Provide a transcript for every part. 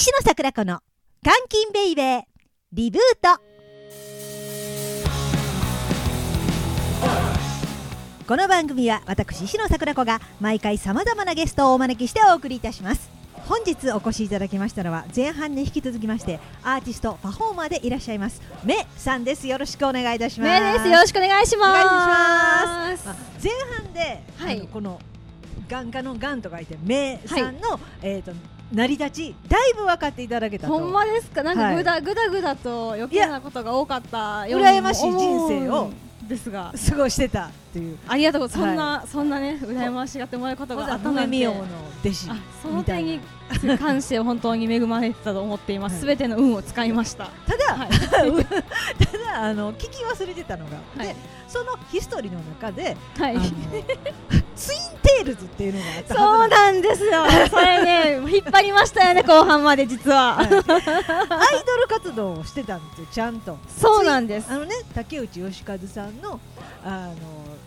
石野桜子の監禁ベイベーリブート。この番組は私石野桜子が毎回さまざまなゲストをお招きしてお送りいたします。本日お越しいただきましたのは前半に引き続きましてアーティストパフォーマーでいらっしゃいますめさんです。よろしくお願いいたします。めです。よろしくお願いします。前半で、はい。この眼科の眼と書いてめさんの、えっ、と成り立ちだいぶ分かっていただけたと。ほんまですか？なんはい。かぐだぐだぐだと余計なことが多かったように羨ましい人生をですが。過ごしてたっていう。ありがとう。ございますそんな、そんなね羨ましがってもらえることがあったの弟子あその点にな。関して本当に恵まれてたと思っています。はい。すべ、ての運を使いました。ただ、はい。ただあの聞き忘れてたのが、はい。でそのヒストリーの中で、はい。ツインテールズっていうのがあったそうなんですよ。それね引っ張りましたよね後半まで実は、はい。アイドル活動をしてたんですよちゃんと。そうなんです。あのね竹内義和さんのあの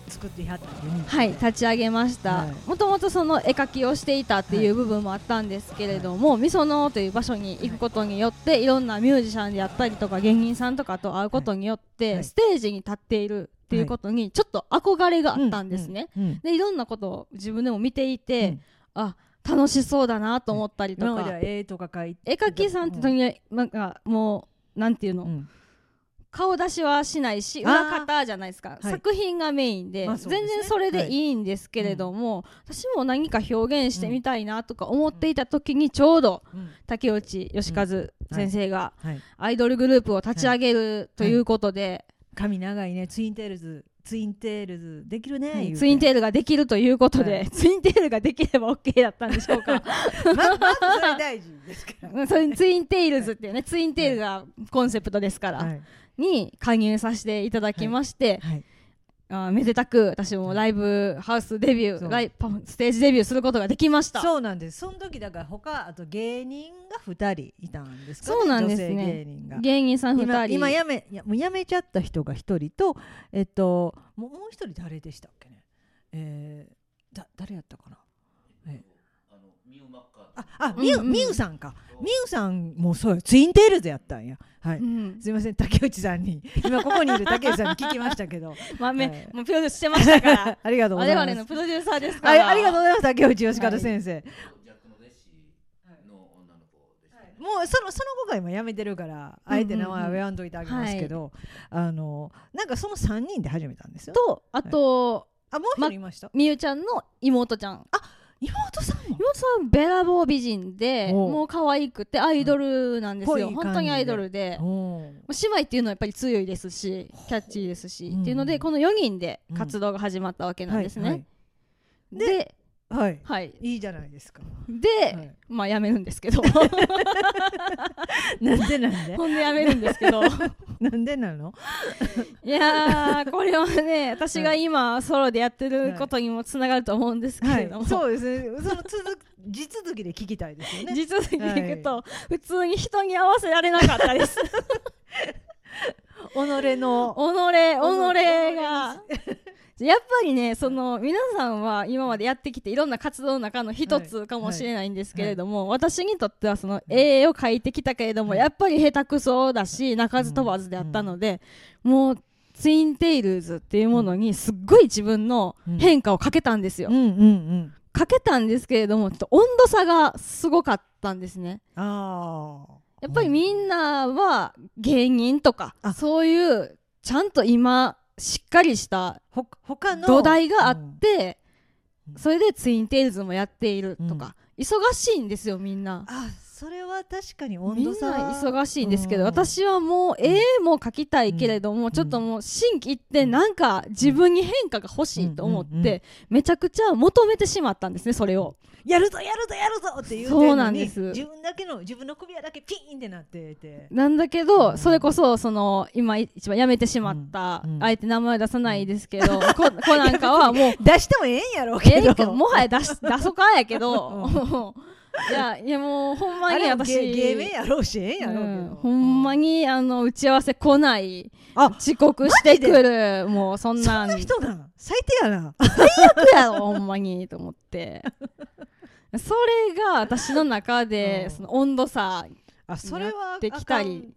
作ってはったはい、立ち上げました。はい。もともとその絵描きをしていたっていう部分もあったんですけれども、みそのという場所に行くことによって、い、ろんなミュージシャンであったりとか芸人さんとかと会うことによって、はい。ステージに立っているっていうことにちょっと憧れがあったんですね、。でいろんなことを自分でも見ていて、うん。あ楽しそうだなと思ったりとか、絵とか描いて絵描きさんってとにかくなんかもうなんていうの、うん。顔出しはしないし裏方じゃないですか、はい。作品がメインで,、全然それでい。いんですけれども、私も何か表現してみたいなとか思っていた時にちょうどうん。竹内義和先生がはい。アイドルグループを立ち上げるということで、髪長いねツインテールズツインテールズできるねはいツインテールができるということで、はい。ツインテールができれば OK だったんでしょうか。ままずそれ大事ですから。うんそれにツインテールズっていうねツインテールがコンセプトですから、はい。に加入させていただきまして、はいあーめでたく私もライブハウスデビューライステージデビューすることができました。そうなんです。その時だから他あと芸人が二人いたんですかね。そうなんですね。芸人が。芸人さん2今人。今やめいやもうやめちゃった人が一人とえっともうもう一人誰でしたっけね。えー、だ誰やったかなああみゆ、うんうん。みゆさんか。みゆさんもそうよ。ツインテールズやったんや。はい、うんすいません竹内さんに。今ここにいる竹内さんに聞きましたけど。まあめはい。もうプロデュースしてましたから。ありがとうございます。我々のプロデューサーですから。あありがとうございます竹内義和先生、逆の弟子の女の子でしたね。もうそのその子が今辞めてるからあえて名前は言わんといてあげますけど、あのなんかその3人で始めたんですよ。とあと、あもう一人いました、みゆちゃんの妹ちゃん妹さんも妹さんべらぼう美人でもう可愛くてアイドルなんですよ、ぽい感じで。本当にアイドルで。姉妹っていうのはやっぱり強いですしキャッチーですし、うん。っていうのでこの4人で活動が始まったわけなんですね、はいではい、はい。はい。いいじゃないですか。で、はい。まあやめるんですけど。なんでなんで？ほんでやめるんですけど。なんでなの？いやーこれはね私が今ソロでやってることにもつながると思うんですけはい。れども、そうですね。その続く地続きで聞きたいですよね。実に聞くと、普通に人に合わせられなかったです。己 の。己己が。やっぱりねその皆さんは今までやってきていろんな活動の中の一つかもしれないんですけれども、私にとってはその絵を描いてきたけれども、はいやっぱり下手くそだし鳴かず飛ばずであったので、もうツインテールズっていうものにすっごい自分の変化をかけたんですよ。うんうんうん。かけたんですけれどもちょっと温度差がすごかったんですね。ああやっぱりみんなは芸人とかあ。そういうちゃんと今しっかりしたほ他の土台があって、うん。それでツインテールズもやっているとか、忙しいんですよみんな。あそれは確かに温みん度差な忙しいんですけど、うん。私はもう絵も描きたいけれども、ん。ちょっともう心機一転なんか自分に変化が欲しいと思って、うんうんうんめちゃくちゃ求めてしまったんですねそれを。やるぞやるぞやるぞって言うそうなんです。自分だけの自分の首輪だけピーンってなってて。なんだけど、うん。それこそその今一番辞めてしまった、うん。うんあえて名前出さないですけど、こ子なんかはもう 出してもええんやろうえけど。えけどもはや出し出そかやけど、いやいやもうほんまに私芸芸名やろうしええんやろううんほんまにあの打ち合わせ来ないあ遅刻してくるもうそんなん。そんな人なん最低やな。最悪やろほんまにと思って。それが私の中でうん。その温度差あそれはできたり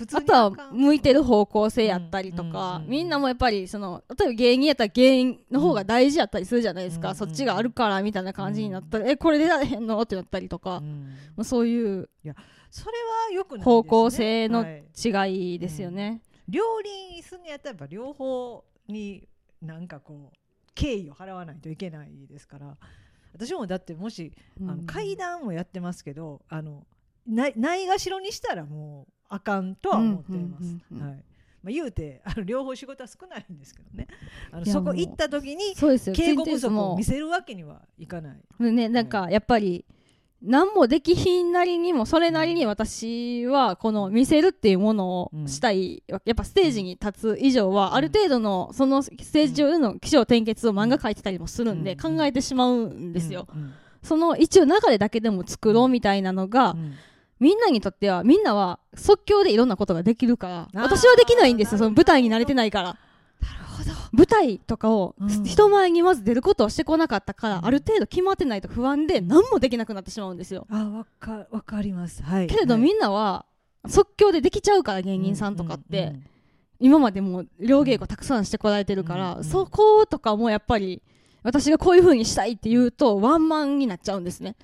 普通にあとは向いてる方向性やったりとうんかうんうん。みんなもやっぱりその例えば芸人やったら芸人の方が大事やったりするじゃないですうんかそっちがあるからみたいな感じになったらえこれでやれへんの？ってなったりとか。うん。もうそう。いうそれはよくね。方向性のはい違いですよね。両輪するんやったらやっぱ両方になんかこう敬意を払わないといけないですから。私もだってもしあのうん。階段もやってますけどあのないないがしろにしたらもうあかんとは思っています。はい。まあ、言うてあの両方仕事は少ないんですけどね。あのそこ行った時に敬語不足をも見せるわけにはいかない。でねなんかやっぱり何もできひんなりにもそれなりに私はこの見せるっていうものをしたい、やっぱステージに立つ以上はある程度のそのステージ上での起承転結を漫画描いてたりもするんでうん考えてしまうんですよ、うん。その一応流れだけでも作ろうみたいなのが、うんみんなにとってはみんなは即興でいろんなことができるからー。私はできないんですよその舞台に慣れてなないから。舞台とかをうん。人前にまず出ることをしてこなかったから、うん。ある程度決まってないと不安で何もできなくなってしまうんですよ。あわかわかります。はい。はいけれどみんなは即興でできちゃうから芸人さんとかって、うん。うん今までも両稽古たくさんしてこられてるから、うん。そことかもやっぱり私がこういう風にしたいって言うとワンマンになっちゃうんですね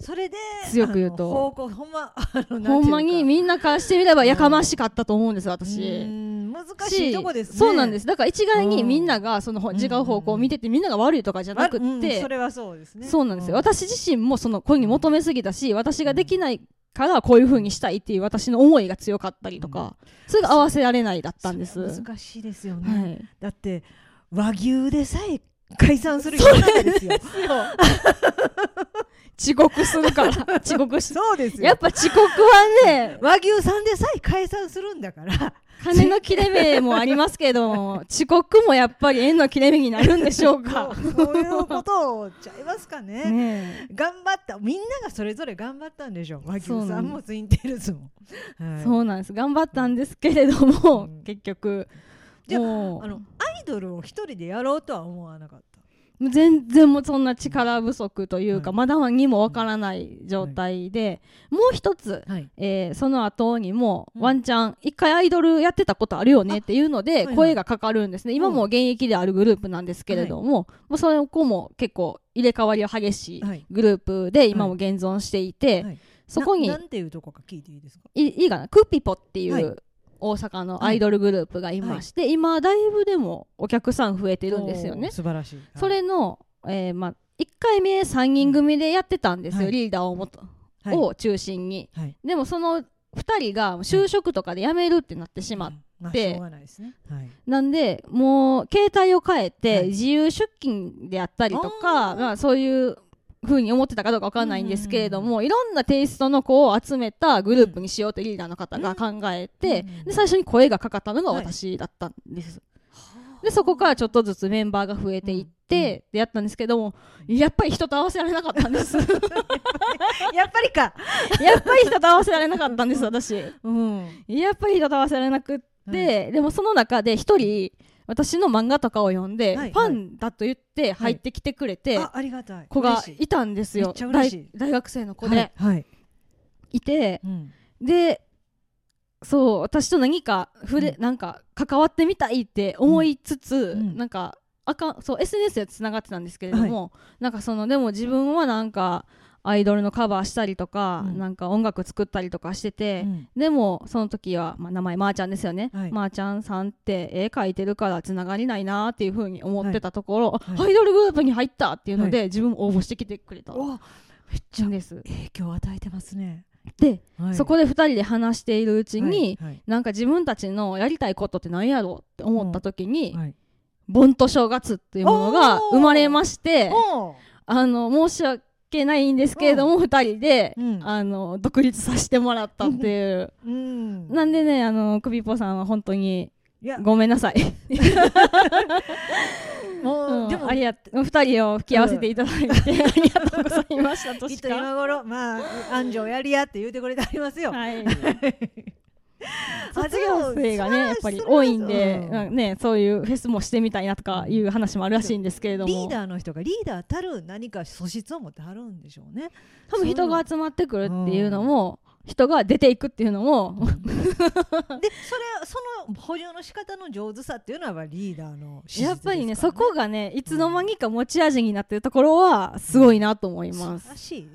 それで強く言うと方向ほんま ほんまにみんなからしてみればやかましかったと思うんですう私。ん難しいとこですね。そうなんですだから一概にうんみんながその違う方向を見ててみんなが悪いとかじゃなくてそれはそうですね。そうなんですよ、う私自身もそのこれに求めすぎたし私ができないからこういう風にしたいっていう私の思いが強かったりとか、それが合わせられないだったんです。難しいですよね。はい、だって和牛でさえ解散する世の中ですよ。遅刻するから 遅刻しそうですよ。やっぱ遅刻はね和牛さんでさえ解散するんだから。金の切れ目もありますけど遅刻もやっぱり縁の切れ目になるんでしょうか。そういうことちゃいますかね。ね頑張ったみんながそれぞれ頑張ったんでしょう和牛そうなんさんもツインテールズも、はいえそうなんです頑張ったんですけれども、うん結局じゃああのアイドルを一人でやろうとは思わなかった。全然もうそんな力不足というか、はい。まだにもわからない状態で、もう一つ、はい。えーその後にもうん。ワンチャン一回アイドルやってたことあるよねっていうのはでいはい。声がかかるんですね、今も現役であるグループなんですけれども、もうそれこも結構入れ替わりが激しいはい。グループで今も現存していて、はい。そこにななんていうとこか聞いていいですか？いいいかな？クピポっていはい。う大阪のアイドルグループがいまして、今だいぶでもお客さん増えてるんですよね。素晴らしい、はい。それの、えーまあ、1回目3人組でやってたんですよ、はい。リーダーをもと、はい。を中心に。はい。でもその2人が就職とかで辞めるってなってしまって、まあしょうがないですね。はい。なんでもう携帯を変えてはい。自由出勤であったりとか、あー。まあ、そういう風に思ってたかどうかわかんないんですけれども、いろんなテイストの子を集めたグループにしようってリーダーの方が考えて、うんで最初に声がかかったのが私だったんです。でそこからちょっとずつメンバーが増えていって、でやったんですけどもやっぱり人と合わせられなかったんです。や っやっぱりか、ぱり人と合わせられなかったんです私。うん、やっぱり人と合わせられなくって、でもその中で一人私の漫画とかを読んで、はいファンだと言って入ってきてくれて、あありがたい。子がい。いたんですよ。大大学生の子で、はい、はい。い、てうん。でそう私と何か触れ、うん。なんか関わってみたいって思いつつ、うん。なんかあかんそう SNS でつながってたんですけれども、なんかそのでも自分はなんかアイドルのカバーしたりとか、うん。なんか音楽作ったりとかしてて、うん。でもその時は、まあ、名前まーちゃんですよね、はい。まーちゃんさんって絵描いてるからつながりないなーっていう風に思ってたところ、はい。あアイドルグループに入ったっていうので、自分応募してきてくれた。おめっちゃんです。影響を与えてますね、で、はい。そこで2人で話しているうちに、はい。はい。なんか自分たちのやりたいことって何やろうって思った時に、はい。盆と正月っていうものが生まれましてあの申し訳ないんですけれども、2人で、うんあの独立させてもらったっていう。うんなんでね、あの、クビポさんは本当にごめんなさい。もう、うんでもありがとう。二人を吹き合わせていただいて、ありがとうございましたとしか。と今頃まあ安城やりやって言うてくれてありますよ、はい。卒業生がねやっぱり多いんで、うん。ね、そういうフェスもしてみたいなとかいう話もあるらしいんですけれども。リーダーの人がリーダーたる何か素質を持ってはるんでしょうね。多分人が集まってくるっていうのも、人が出ていくっていうのも、でそれその補充の仕方の上手さっていうのはやっぱりリーダーの資質やっぱりねそこがねいつの間にか持ち味になってるところはすごいなと思い素ます。晴らしい。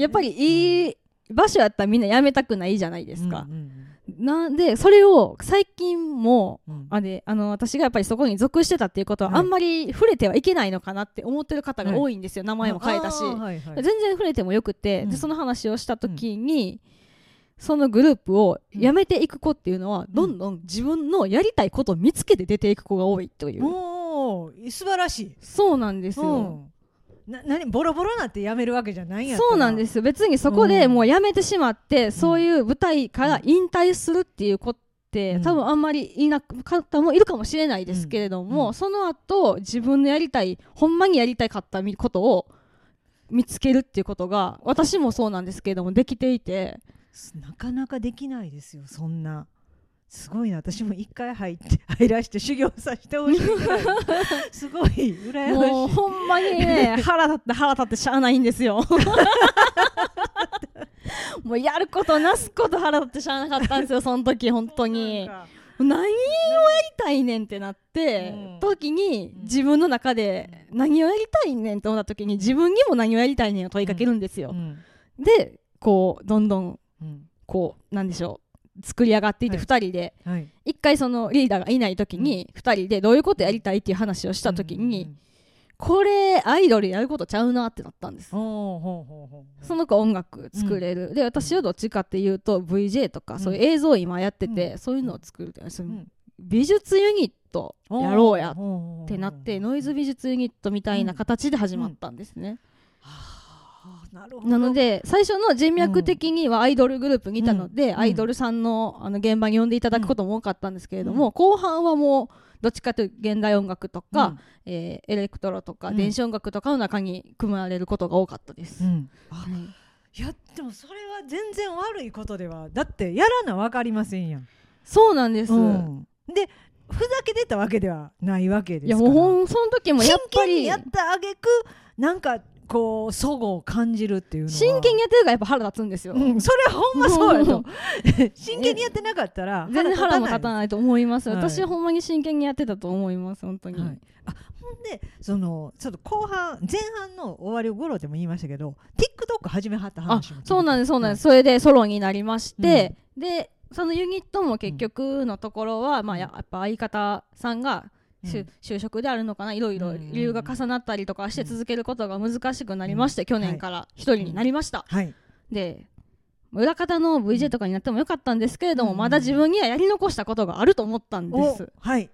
やっぱりいい場所やったらみんなやめたくないじゃないですか。う、んなんでそれを最近もうん。うんあれあの私がやっぱりそこに属してたっていうことは、はい。あんまり触れてはいけないのかなって思ってる方が多いんですよ、名前も変えたし、はいはい。全然触れてもよくて、うん。でその話をした時に、そのグループを辞めていく子っていうのは、どんどん自分のやりたいことを見つけて出ていく子が多いという、素晴らしい。そうなんですよ、うんな何ボロボロなってやめるわけじゃないんやそうなんです。すよ別にそこでもう辞めてしまって、そういう舞台から引退するっていう子って、うん。多分あんまりいなかったもいるかもしれないですけれども、うん。その後自分のやりたいほんまにやりたかったことを見つけるっていうことが私もそうなんですけれどもできていて。なかなかできないですよそんなすごいな。私も一回入って入らして修行させてほしいすごい羨ましい。もうほんまにね 腹立って腹立ってしゃあないんですよ。もうやることなすこと腹立ってしゃあなかったんですよその時本当に。何をやりたいねんってなって、うん。時にうん。自分の中で何をやりたいねんって思った時に自分にも何をやりたいねんを問いかけるんですよ、うん。でこうどんどんうん。こうなんでしょう作り上がっていってはい。2人で。はい。一回そのリーダーがいない時に2人でどういうことやりたいっていう話をした時に、これアイドルやることちゃうなってなったんです。その子音楽作れる、で私はどっちかっていうと VJ とか、うん。そういう映像を今やってて、うん。そういうのを作る美術ユニットやろうやってなってノイズ美術ユニットみたいな形で始まったんですね、なるほど。なので最初の人脈的にはアイドルグループにいたので、うんアイドルさんのあの現場に呼んでいただくことも多かったんですけれども、うん。後半はもうどっちかというと現代音楽とか、うん。えーエレクトロとかうん。電子音楽とかの中に組まれることが多かったです、うん。あはいいやでもそれは全然悪いことではだってやらな分かりませんやん、そうなんです、うん。でふざけてたわけではないわけですから。いやもうほんその時もやっぱり真剣にやったあげくなんかこう齟齬を感じるっていう真剣にやってるからやっぱ腹立つんですよ、うん、それはほんまそうやと。うん。真剣にやってなかったら 全然腹も立たいないと思います、はい。私はほんまに真剣にやってたと思います本当に、はい。あほんでそのちょっと後半前半の終わり頃でも言いましたけど TikTok 始めはったあ話もそうなんですそうなんです、それでソロになりまして、でそのユニットも結局のところは、まあややっぱ相方さんが就職であるのかな？いろいろうん。理由が重なったりとかしてうん続けることが難しくなりまして、うん。去年から一人になりました、はい。で裏方の VJ とかになってもよかったんですけれども、うん。まだ自分にはやり残したことがあると思ったんです。おはい。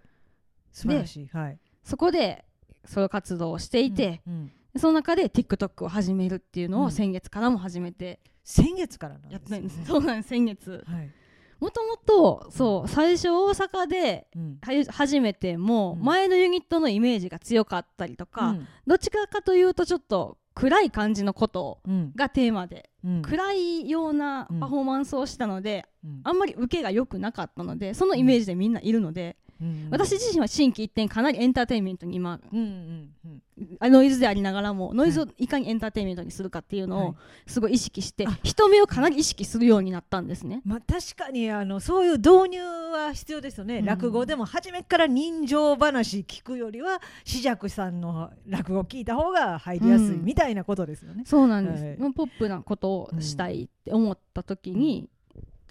素晴らしい。はい。そこでソロ活動をしていて、その中で TikTok を始めるっていうのうん。を先月からも始めて先月からなんやってるんです、ねそうなんです。先月。はいもともとそう最初大阪でうん。は始めてもうん。前のユニットのイメージが強かったりとか、うん。どっちかかというとちょっと暗い感じのことうん。がテーマで、うん。暗いようなパフォーマンスをしたので、うん。あんまり受けが良くなかったのでそのイメージでみんないるので、うん私自身は心機一転かなりエンターテインメントに今うんうんノイズでありながらもノイズをいかにエンターテインメントにするかっていうのはい。をすごい意識して、あ。人目をかなり意識するようになったんですね。まあ、確かにあのそういう導入は必要ですよね、うん。落語でも初めから人情話聞くよりは紫尺さんの落語聞いた方が入りやすいうん。みたいなことですよね。そうなんです、はい。まあポップなことをしたいって思った時に、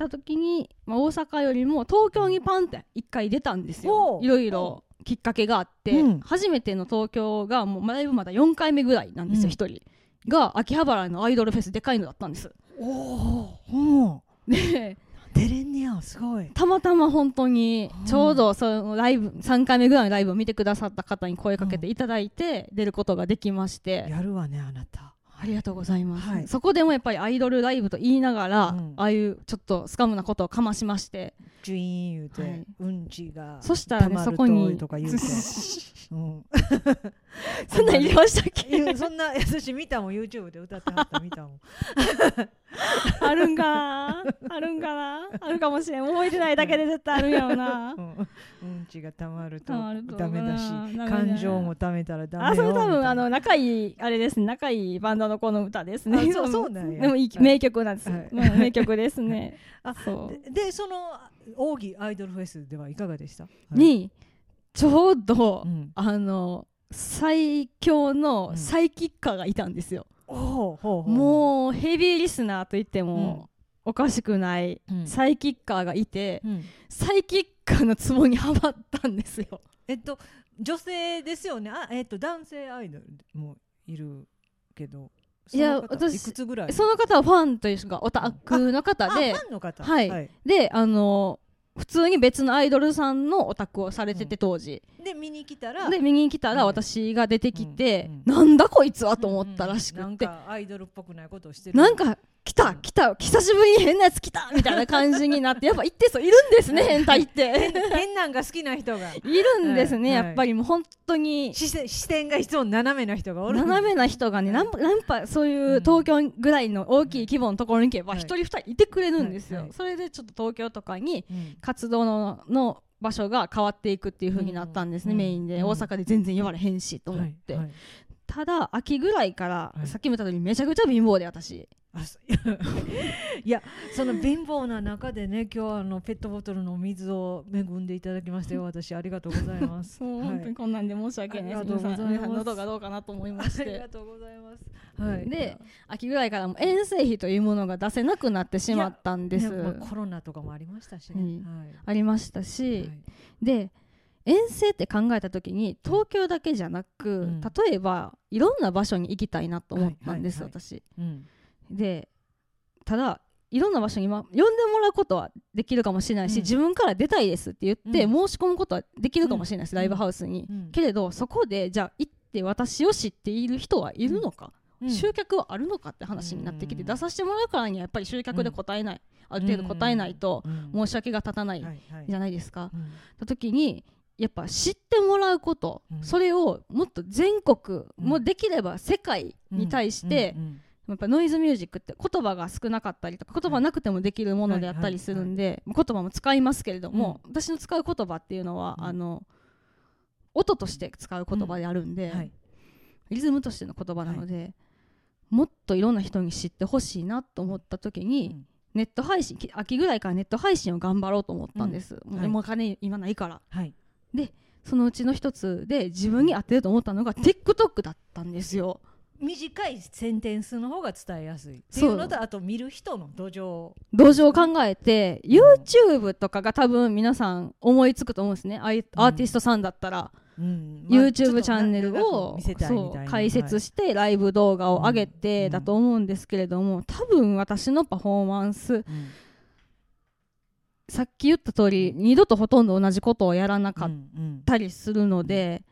た時に、まあ、大阪よりも東京にパンって一回出たんですよ。いろいろきっかけがあって、うん。初めての東京がもうだいぶまだ4回目ぐらいなんですようん。一、人が秋葉原のアイドルフェスでかいのだったんです。おお、で出れんねやすごい。たまたま本当にちょうどそのライブ3回目ぐらいのライブを見てくださった方に声かけていただいて出ることができまして、やるわねあなた。ありがとうございます、はい。そこでもやっぱりアイドルライブと言いながら、うん。ああいうちょっとスカムなことをかましまして。ジュイーン言うて、はい。うんちがそしたらねそこにととか言うて。うん、そんなん入れましたっいけやそんな私見たもん YouTube で歌ってはった見たもん。あるんかな？なあるんかな？あるかもしれん。覚えてないだけで絶対あるんやろな。うん。うんちがたまるとダメだし感情もためたらダメよあそれ多分あの仲いいあれですね。仲いいバンドの子の歌ですね。あそうそうなんや。でもいいはい名曲なんです、はい。うん名曲ですね。あそう。ででその奥義アイドルフェスではいかがでした、はい。にちょうど、うん。あの最強のうん。サイキッカーがいたんですよ、おうほうほう。もうヘビーリスナーと言ってもおかしくないうん。サイキッカーがいて、うん。サイキッカーのツボにはまったんですよ。えっと女性ですよね。あえっと男性アイドルもいるけどいや私その方はファンというかオタクの方ではい、であの普通に別のアイドルさんのオタクをされてて当時、で見に来たらで見に来たらはい私が出てきて、うん。うんなんだこいつはと思ったらしくうんなんて、かアイドルっぽくないことをしてる。なんか来た来た久しぶりに変なやつ来たみたいな感じになってやっぱ一定数いるんですね変態って。変なんが好きな人が。いるんですね、はい。やっぱりもう本当に。視点がいつも斜めな人がおる。斜めな人がねはいなんなんぱそういううん。東京ぐらいの大きい規模のところに行けばはい。一人二人いてくれるんですよ、はい。はい。それでちょっと東京とかにうん。活動のの場所が変わっていくっていう風になったんですね、うん。メインで、うん。大阪で全然言われへんしと思って、はい。はい。ただ秋ぐらいから、はい。さっきも言った通りめちゃくちゃ貧乏で私 いやその貧乏な中でね今日はあのペットボトルのお水を恵んでいただきましたよ。私ありがとうございます。そう、はい本当にこんなんで申し訳ない。です喉がどうかなと思いましありてがとうございます。はい。で秋ぐらいからもう遠征費というものが出せなくなってしまったんです、ねまあコロナとかもありましたしね、うん。はい。ありましたし、はい。で遠征って考えた時に東京だけじゃなく、うん。例えばいろんな場所に行きたいなと思ったんです、私。うんでただいろんな場所に、ま、呼んでもらうことはできるかもしれないし、うん。自分から出たいですって言って、うん。申し込むことはできるかもしれないです、うん。ライブハウスに、うん。けれどそこでじゃあ行って私を知っている人はいるのか、うん。集客はあるのかって話になってきて、うん。出させてもらうからにはやっぱり集客で答えない、ある程度答えないとうん。申し訳が立たないじゃないですか、うん。た時にやっぱ知ってもらうこと、うん。それをもっと全国、うんもうできれば世界に対して、うん。うんやっぱノイズミュージックって言葉が少なかったりとか言葉なくてもできるものであったりするんで、言葉も使いますけれども、私の使う言葉っていうのは、うん。あの音として使う言葉であるんで、はい。リズムとしての言葉なので、もっといろんな人に知ってほしいなと思った時に、うん。ネット配信き秋ぐらいからネット配信を頑張ろうと思ったんです、もうはい。もうお金今ないから。はい。そのうちの一つで自分に合ってると思ったのが TikTok だったんですよ短いセンテンスの方が伝えやすいっていそううのとあと見る人の土壌。土壌を考えて YouTube とかが多分皆さん思いつくと思うんですね。アイアーティストさんだったら、うん。まあ YouTube チャンネルを解説はいしてライブ動画を上げてうん。だと思うんですけれども多分私のパフォーマンスうん。さっき言った通り二度とほとんど同じことをやらなかっうんたりするので、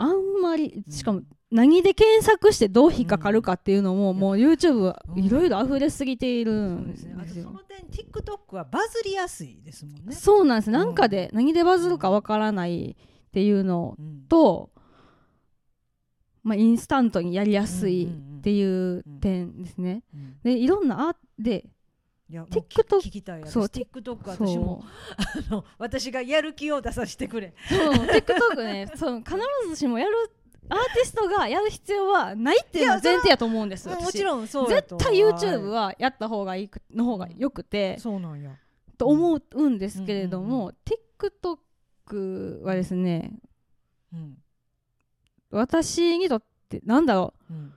あんまりうん。しかも何で検索してどう引っかかるかっていうのも、もう YouTube はいろいろ溢れすぎているそうんですね。あとですよその点 TikTok はバズりやすいですもんね。そうなんです。なんかで何でバズるかわからないっていうのうん。と、まあ、インスタントにやりやすいうんうんうん。っていう点ですね。うん。でいろんなあでいや TikTok 聞きたい私。そう TikTok 私も。あの私がやる気を出させてくれ。そう TikTok ね。そう必ずしもやるアーティストがやる必要はないっていうのは前提やと思うんですも私。ちろんそう絶対 YouTube はやった方がいいくの方がよくて、そうなんや。と思うんですけれども、TikTok はですね。うん。私にとってなんだろう。ん。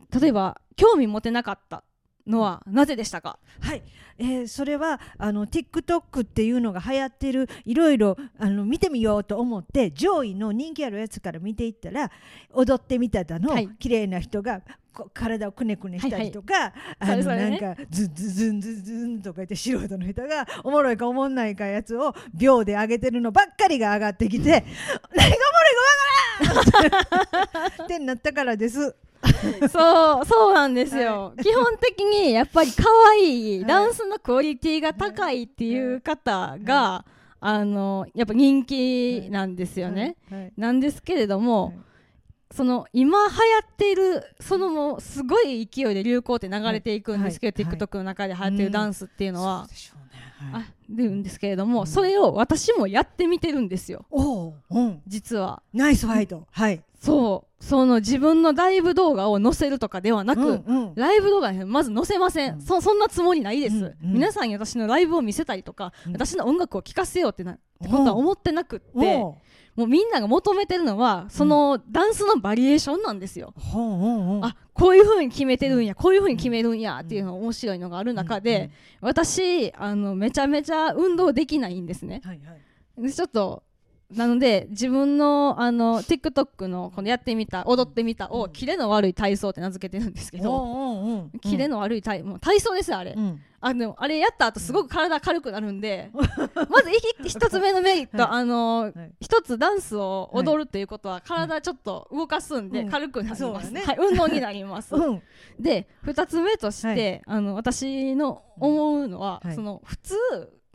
う例えば興味持てなかったのはなぜでしたか、はい、えーそれはあの TikTok っていうのが流行ってるいろいろあの見てみようと思って上位の人気あるやつから見ていったら踊ってみただの、はい。綺麗な人がこ体をくねくねしたりとか、あのそれそれね。なんかズンズンズンズンズンとか言って素人の人がおもろいかおもんないかやつを秒で上げてるのばっかりが上がってきて 何がおもろいかわからんってなったからです。そうそうなんですよ、基本的にやっぱり可愛い、はい。ダンスのクオリティが高いっていう方が、あのやっぱ人気なんですよね、はい。なんですけれども、はい。その今流行っているそのもうすごい勢いで流行って流れていくんですけど、はい。はい。TikTok の中で流行ってるダンスっていうのは。あるんですけれども、うん。それを私もやってみてるんですよ。実は。ナイスファイト。はい。そうその自分のライブ動画を載せるとかではなく、うんうん。ライブ動画にまず載せません、うん。そそんなつもりないです、うんうん。皆さんに私のライブを見せたりとか、うん。私の音楽を聴かせようってなってことは思ってなくって、もうみんなが求めてるのはそのダンスのバリエーションなんですよ、ほうほうほうあこういう風に決めてるんやこういう風に決めるんやっていうのが面白いのがある中で、私あのめちゃめちゃ運動できないんですね。はいはい。でちょっとなので自分のあの TikTok のこのやってみた踊ってみたを、うん。キレの悪い体操って名付けてるんですけど、おうおうおうキレの悪い体もう体操ですよあれ、うん。あでもあれやった後すごく体軽くなるんで、まずいき一つ目のメリット、はい。あのはい。一つダンスを踊るっていうことは体ちょっと動かすんでうん。軽くなります、ね。はい、運動になります。うん。で二つ目として、あの私の思うのは、はい。その普通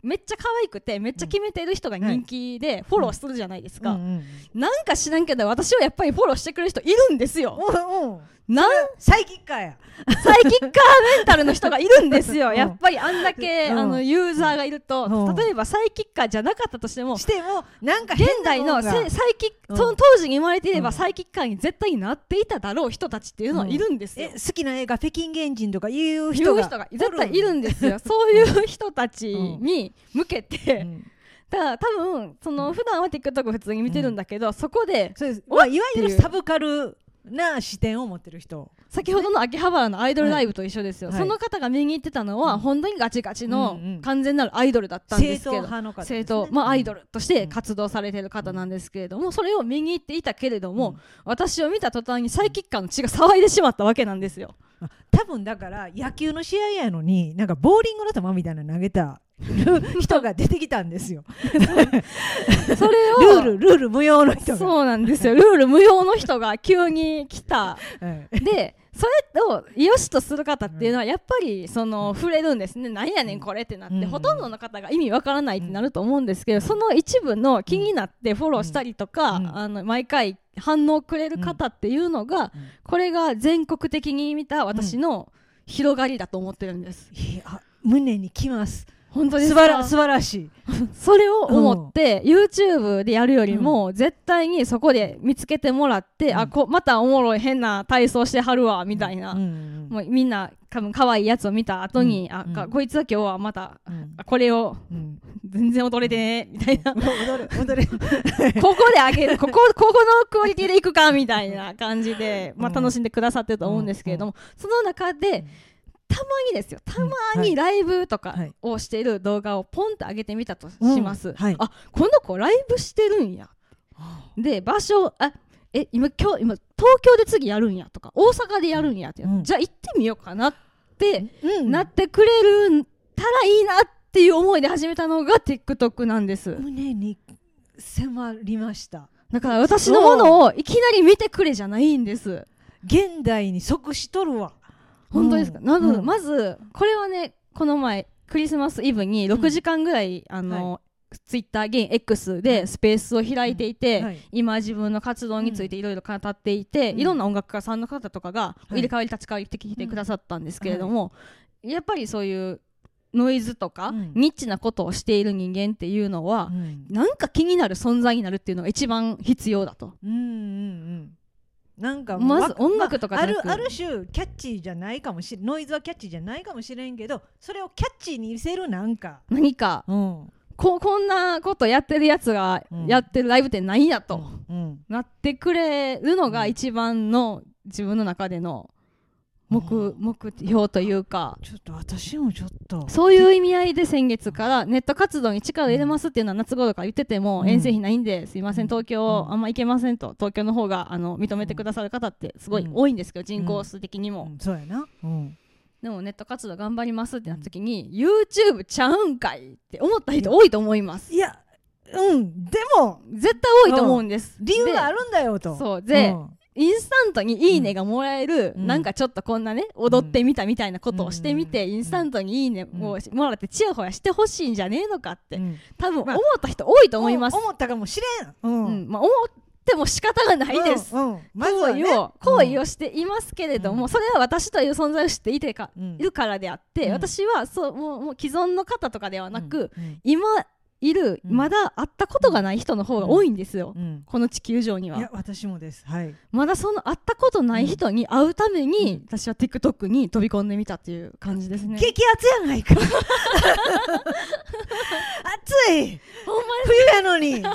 めっちゃ可愛くてめっちゃ決めてる人が人気でフォローするじゃないですか、うんうんなんか知らんけど私をやっぱりフォローしてくれる人いるんですよ。おうおうなん？サイキッカーや。サイキッカーメンタルの人がいるんですよ。うん。やっぱりあんだけ、うん。あのユーザーがいると、うん。例えばサイキッカーじゃなかったとしてもしてもなんか現代のサイキッうん。その当時に生まれていれば、うん。サイキッカーに絶対になっていただろう人たちっていうのはいるんですよ。え。好きな映画北京原人とかいう人が人が絶対いるんですよ。そういう人たちに向けて、うん。だから多分その普段は TikTok 普通に見てるんだけど、そこでそうです、おまあ、いわゆるサブカルな視点を持ってる人。先ほどの秋葉原のアイドルライブと一緒ですよ、はい。その方が見に行ってたのは、うん。本当にガチガチのうんうん。完全なるアイドルだったんですけど、派の方ですね、正統、まあ、アイドルとして活動されてる方なんですけれども、それを見に行っていたけれども、私を見た途端にサイキッカーの血が騒いでしまったわけなんですよ。あ 多分だから野球の試合やのになんかボーリングの球みたいなの投げた 人が出てきたんですよ。それを ルールルール無用の人が。そうなんですよ。ルール無用の人が急に来た。はい。でそれを良しとする方っていうのはやっぱりその触れるんですね。なんやねんこれってなって、うん。ほとんどの方が意味わからないってなると思うんですけど、その一部の気になってフォローしたりとか、うん。あの毎回反応をくれる方っていうのが、うん。これが全国的に見た私の広がりだと思ってるんです。いや胸にきます本当ですか？素晴ら素晴らしい。それを思って、YouTube でやるよりも、絶対にそこで見つけてもらって、うん。あこまたおもろい変な体操してはるわみたいな、うんうんもうみんな多分可愛いやつを見た後に、あうん。うん。かこいつは今日はまたうん。あこれをうん。全然踊れてねみたいな。こ踊る踊る。こであげる。ここここのクオリティでいくかみたいな感じで、まあ、うん楽しんでくださってると思うんですけれども、その中でたまにですよ。たまにライブとかはい。をしている動画をポンって上げてみたとします、うん。はい。あこの子ライブしてるんや。で場所あえ今今日今東京で次やるんやとか大阪でやるんやって、う。ん。じゃあ行ってみようかなってうん。なってくれるたらいいなっていう思いで始めたのが TikTok なんです。胸に迫りました。だから私のものをいきなり見てくれじゃないんです。現代に即しとるわ本当ですか、うん。なうん。まずこれはねこの前クリスマスイブに6時間ぐらい、あの、ツイッター現 X でスペースを開いていて、はい。今自分の活動についていろいろ語っていて、うん。いろんな音楽家さんの方とかがい。入れ替わり立ち替わりってきてくださったんですけれども、やっぱりそういうノイズとか、うん。ニッチなことをしている人間っていうのはう、ん。なんか気になる存在になるっていうのが一番必要だと。なんかわまず音楽とかまあ、るある種キャッチーじゃないかもしれノイズはキャッチーじゃないかもしれんけどそれをキャッチーに見せるなんか、何か。うん。ここんなことやってるやつがうん。やってるライブってないやと、うん。なってくれるのが一番の自分の中での目,、目標というか。ちょっと私もちょっと。そういう意味合いで先月からネット活動に力を入れますっていうのは夏頃から言ってても、うん。遠征費ないんですいませんうん。東京うん。あんま行けませんと東京の方があの認めてくださる方ってすごい多いんですけど、人口数的にも、うん。そうやな、うん、でもネット活動頑張りますってなった時に、YouTube ちゃうんかいって思った人多いと思います。いやうん。でも絶対多いと思うんです、理由があるんだよと。そうでうんインスタントに「いいね」がもらえる、うん。なんかちょっとこんなね踊ってみたみたいなことをしてみて、うん。インスタントに「いいね」をもらってチヤホヤしてほしいんじゃねえのかって、うん。多分思まあった人多いと思います、思ったかもしれん、うん。うん。まあ、思っっても仕方がないです、行為を行為をしていますけれども、うん。それは私という存在を知っていてか、うん。いるからであって、うん。私はそうもうもう既存の方とかではなく、うん。今いる、うん。まだ会ったことがない人の方が多いんですよ、うん。この地球上には。いや私もです。はい。まだその会ったことない人に会うために、私は TikTok に飛び込んでみたっていう感じですね。激アツやないか。暑い。ほんま冬やのに。いや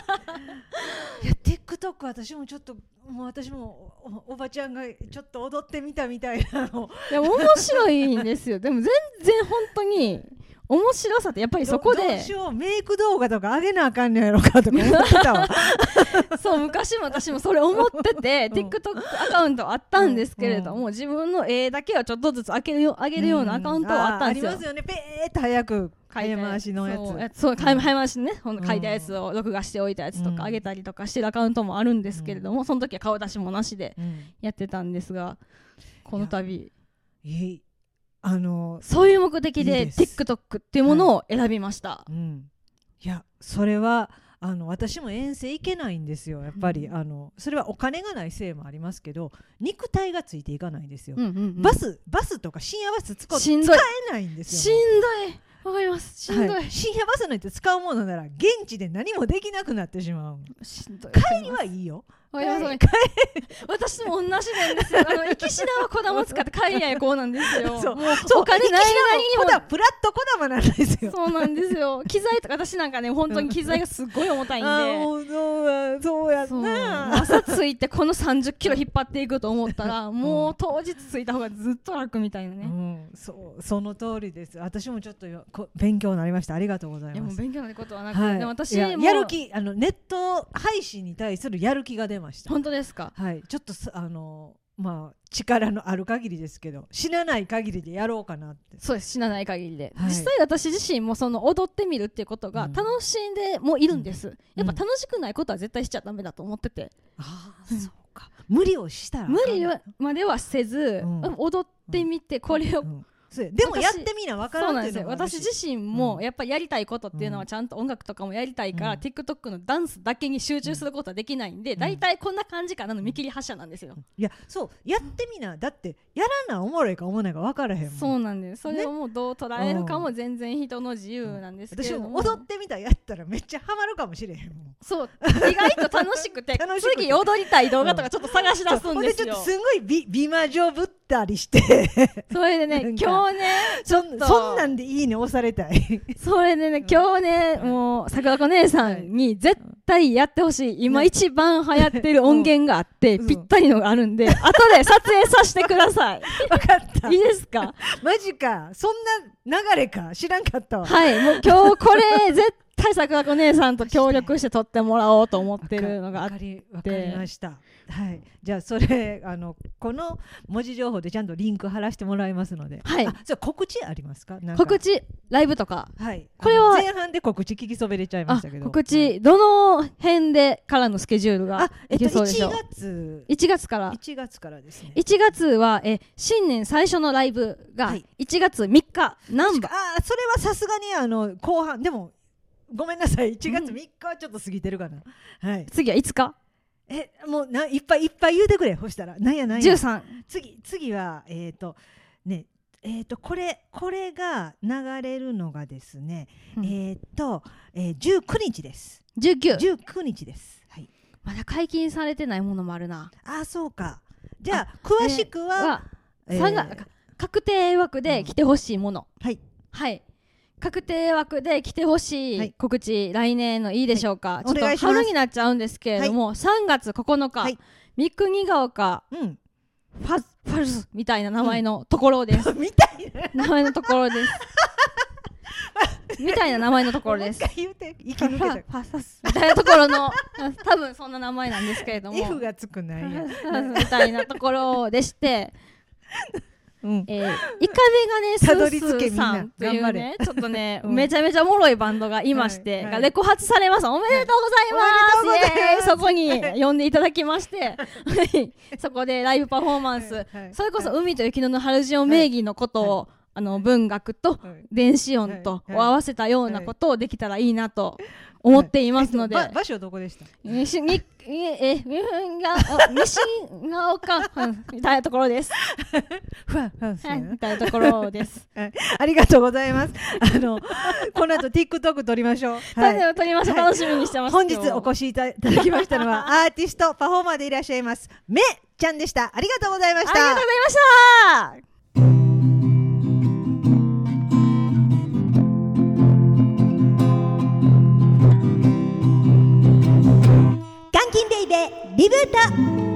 TikTok 私もちょっともう私もおおばちゃんがちょっと踊ってみたみたいなの。いや面白いんですよ。でも全然本当に面白さってやっぱりそこで。どどうしようメイク動画とか上げなあかんねやろかとか思ってたわ。そう昔も私もそれ思ってて、うん。TikTok アカウントあったんですけれども、自分の絵だけはちょっとずつ上げるよ上げるようなアカウントはあったんですよ。ありますよね。ペーって早く書い回しのやつ。そうやそう早回しね、書いたやつを録画しておいたやつとうん。か上げたりとかしてるアカウントもあるんですけれども、その時は顔出しもなしでうん。やってたんですがこの度いいあのそういう目的でいいです。TikTok っていうものを選びました。うん。いやそれはあの私も遠征行けないんですよやっぱり、うん。あのそれはお金がないせいもありますけど肉体がついていかないんですよ、うんうんうん。バスバスとか深夜バス使えないんですしよんどいわかります。しんどい、はい。深夜バスなんて使うものなら現地で何もできなくなってしまう。しんどい。帰りはいいよわかりますわかり帰ます 私も同じなんですよ。あの行きしなはこだま使って帰りやこうなんですよ。そう。もうお金ないなりにプラットこだまなんですよ。もそうなんですよ。機材とか私なんかね本当に機材がすっごい重たいんで。もうそうやそうやそう。な朝着いてこの3 0キロ引っ張っていくと思ったらもう当日着いた方がずっと楽みたいなうね、ん、そうその通りです。私もちょっとよこ勉強になりました。ありがとうございいやもますう勉強になることはなく、はい、でも私やる気あのネット配信に対するやる気が出ました。本当ですか？はい。ちょっとさあのまあ力のある限りですけど死なない限りでやろうかなって。そうです。死なない限りで、はい。実際私自身もその踊ってみるっていうことがうん。楽しんでもいるんです、やっぱ楽しくないことは絶対しちゃダメだと思ってて、ああそうか。無理をしたら無理はまではせず、うん。踊ってみてこれを、うんそうや。でも私やってみな分からないうの私自身もうん。やっぱりやりたいことっていうのはちゃんと音楽とかもやりたいから、うん。TikTok のダンスだけに集中することはできないんで、ん。大体こんな感じかなの見切り発車なんですよ、いやそう。やってみな。だってやらなおもろいかおもろないか分からへんもん。そうなんです。それをもうどう捉えるかも全然人の自由なんですけれ私ども、も踊ってみたらやったらめっちゃハマるかもしれへんもん。そう。意外と楽しくて 楽しくて。次踊りたい動画とかちょっと探し出すほんですよ。んでちょっとすごい美美魔女ぶったりして。それでね今日ねそそんなんでいいね押されたい。それでね今日ねもう桜子姉さんに絶対やってほしい。今ね一番流行ってる音源があってうん。ぴったりのがあるんで後で撮影させてください。分かった。いいですか？マジか。そんな流れか。知らんかったわ。はいもう今日これ絶対桜子姉さんと協力して撮ってもらおうと思ってるのがあっわかりわかりました。はい。じゃあそれあのこの文字情報でちゃんとリンク貼らせてもらいますので。はい。あそれ告知ありますか？告知ライブとか。はい。これは前半で告知聞きそびれちゃいまあしたけど。告知どの辺でからのスケジュールがあえっといけそうでしょ？う1月。1月から。1月からですね。1月はえ新年最初のライブがはい。1月3日難波あそれはさすがにあの後半でもごめんなさい。1月うん3日はちょっと過ぎてるかな、はい。次は5日えもうないっぱいいっぱい言うてくれ。ほしたら。なんやなんや。13次次はえっ、とねえっ、とこれこれが流れるのがですね、うん。えっ、と、えー、19日です。19 19日です。はい。まだ解禁されてないものもあるな。ああそうか。じゃあ詳しくは、はえー三が確定枠で来てほしいもの。はい。はい確定枠で来てほしはい。い告知、来年のいいでしょうか、い。ちょっと春になっちゃうんですけれども、3月9日、はい。三国ヶ丘うん。ファファルスみたいな名前のところです、みたいな。名前のところです。みたいな名前のところです。ファファサスみたいなところの 多分そんな名前なんですけれどたも F がつくなんや、みたいなところでして、うん、えー、イカメ たどガネスーり着けみんなさんというねちょっとね、うん。めちゃめちゃおもろいバンドがいまして、はい。はい。がレコ発されます。おめでとうございます,、そこに呼んでいただきましてはい。そこでライブパフォーマンス、それこそ海と雪のハルジオ名義のことを、あの文学とはい。電子音とはい。を合わせたようなことをできたらいいなと思っていますので、ば場所はどこでした？西にええみがあ西が丘うんみたいなところです。ふわふわはいみたいなところです。ありがとうございます。あの、この後 TikTok 撮りましょう。はい、撮りましょうはい楽しみにしてます。本日おし越しいただきましたのは、アーティスト、パフォーマーでいらっしゃいます、めちゃんでした。ありがとうございました。ありがとうございました。キンベイベーリブート。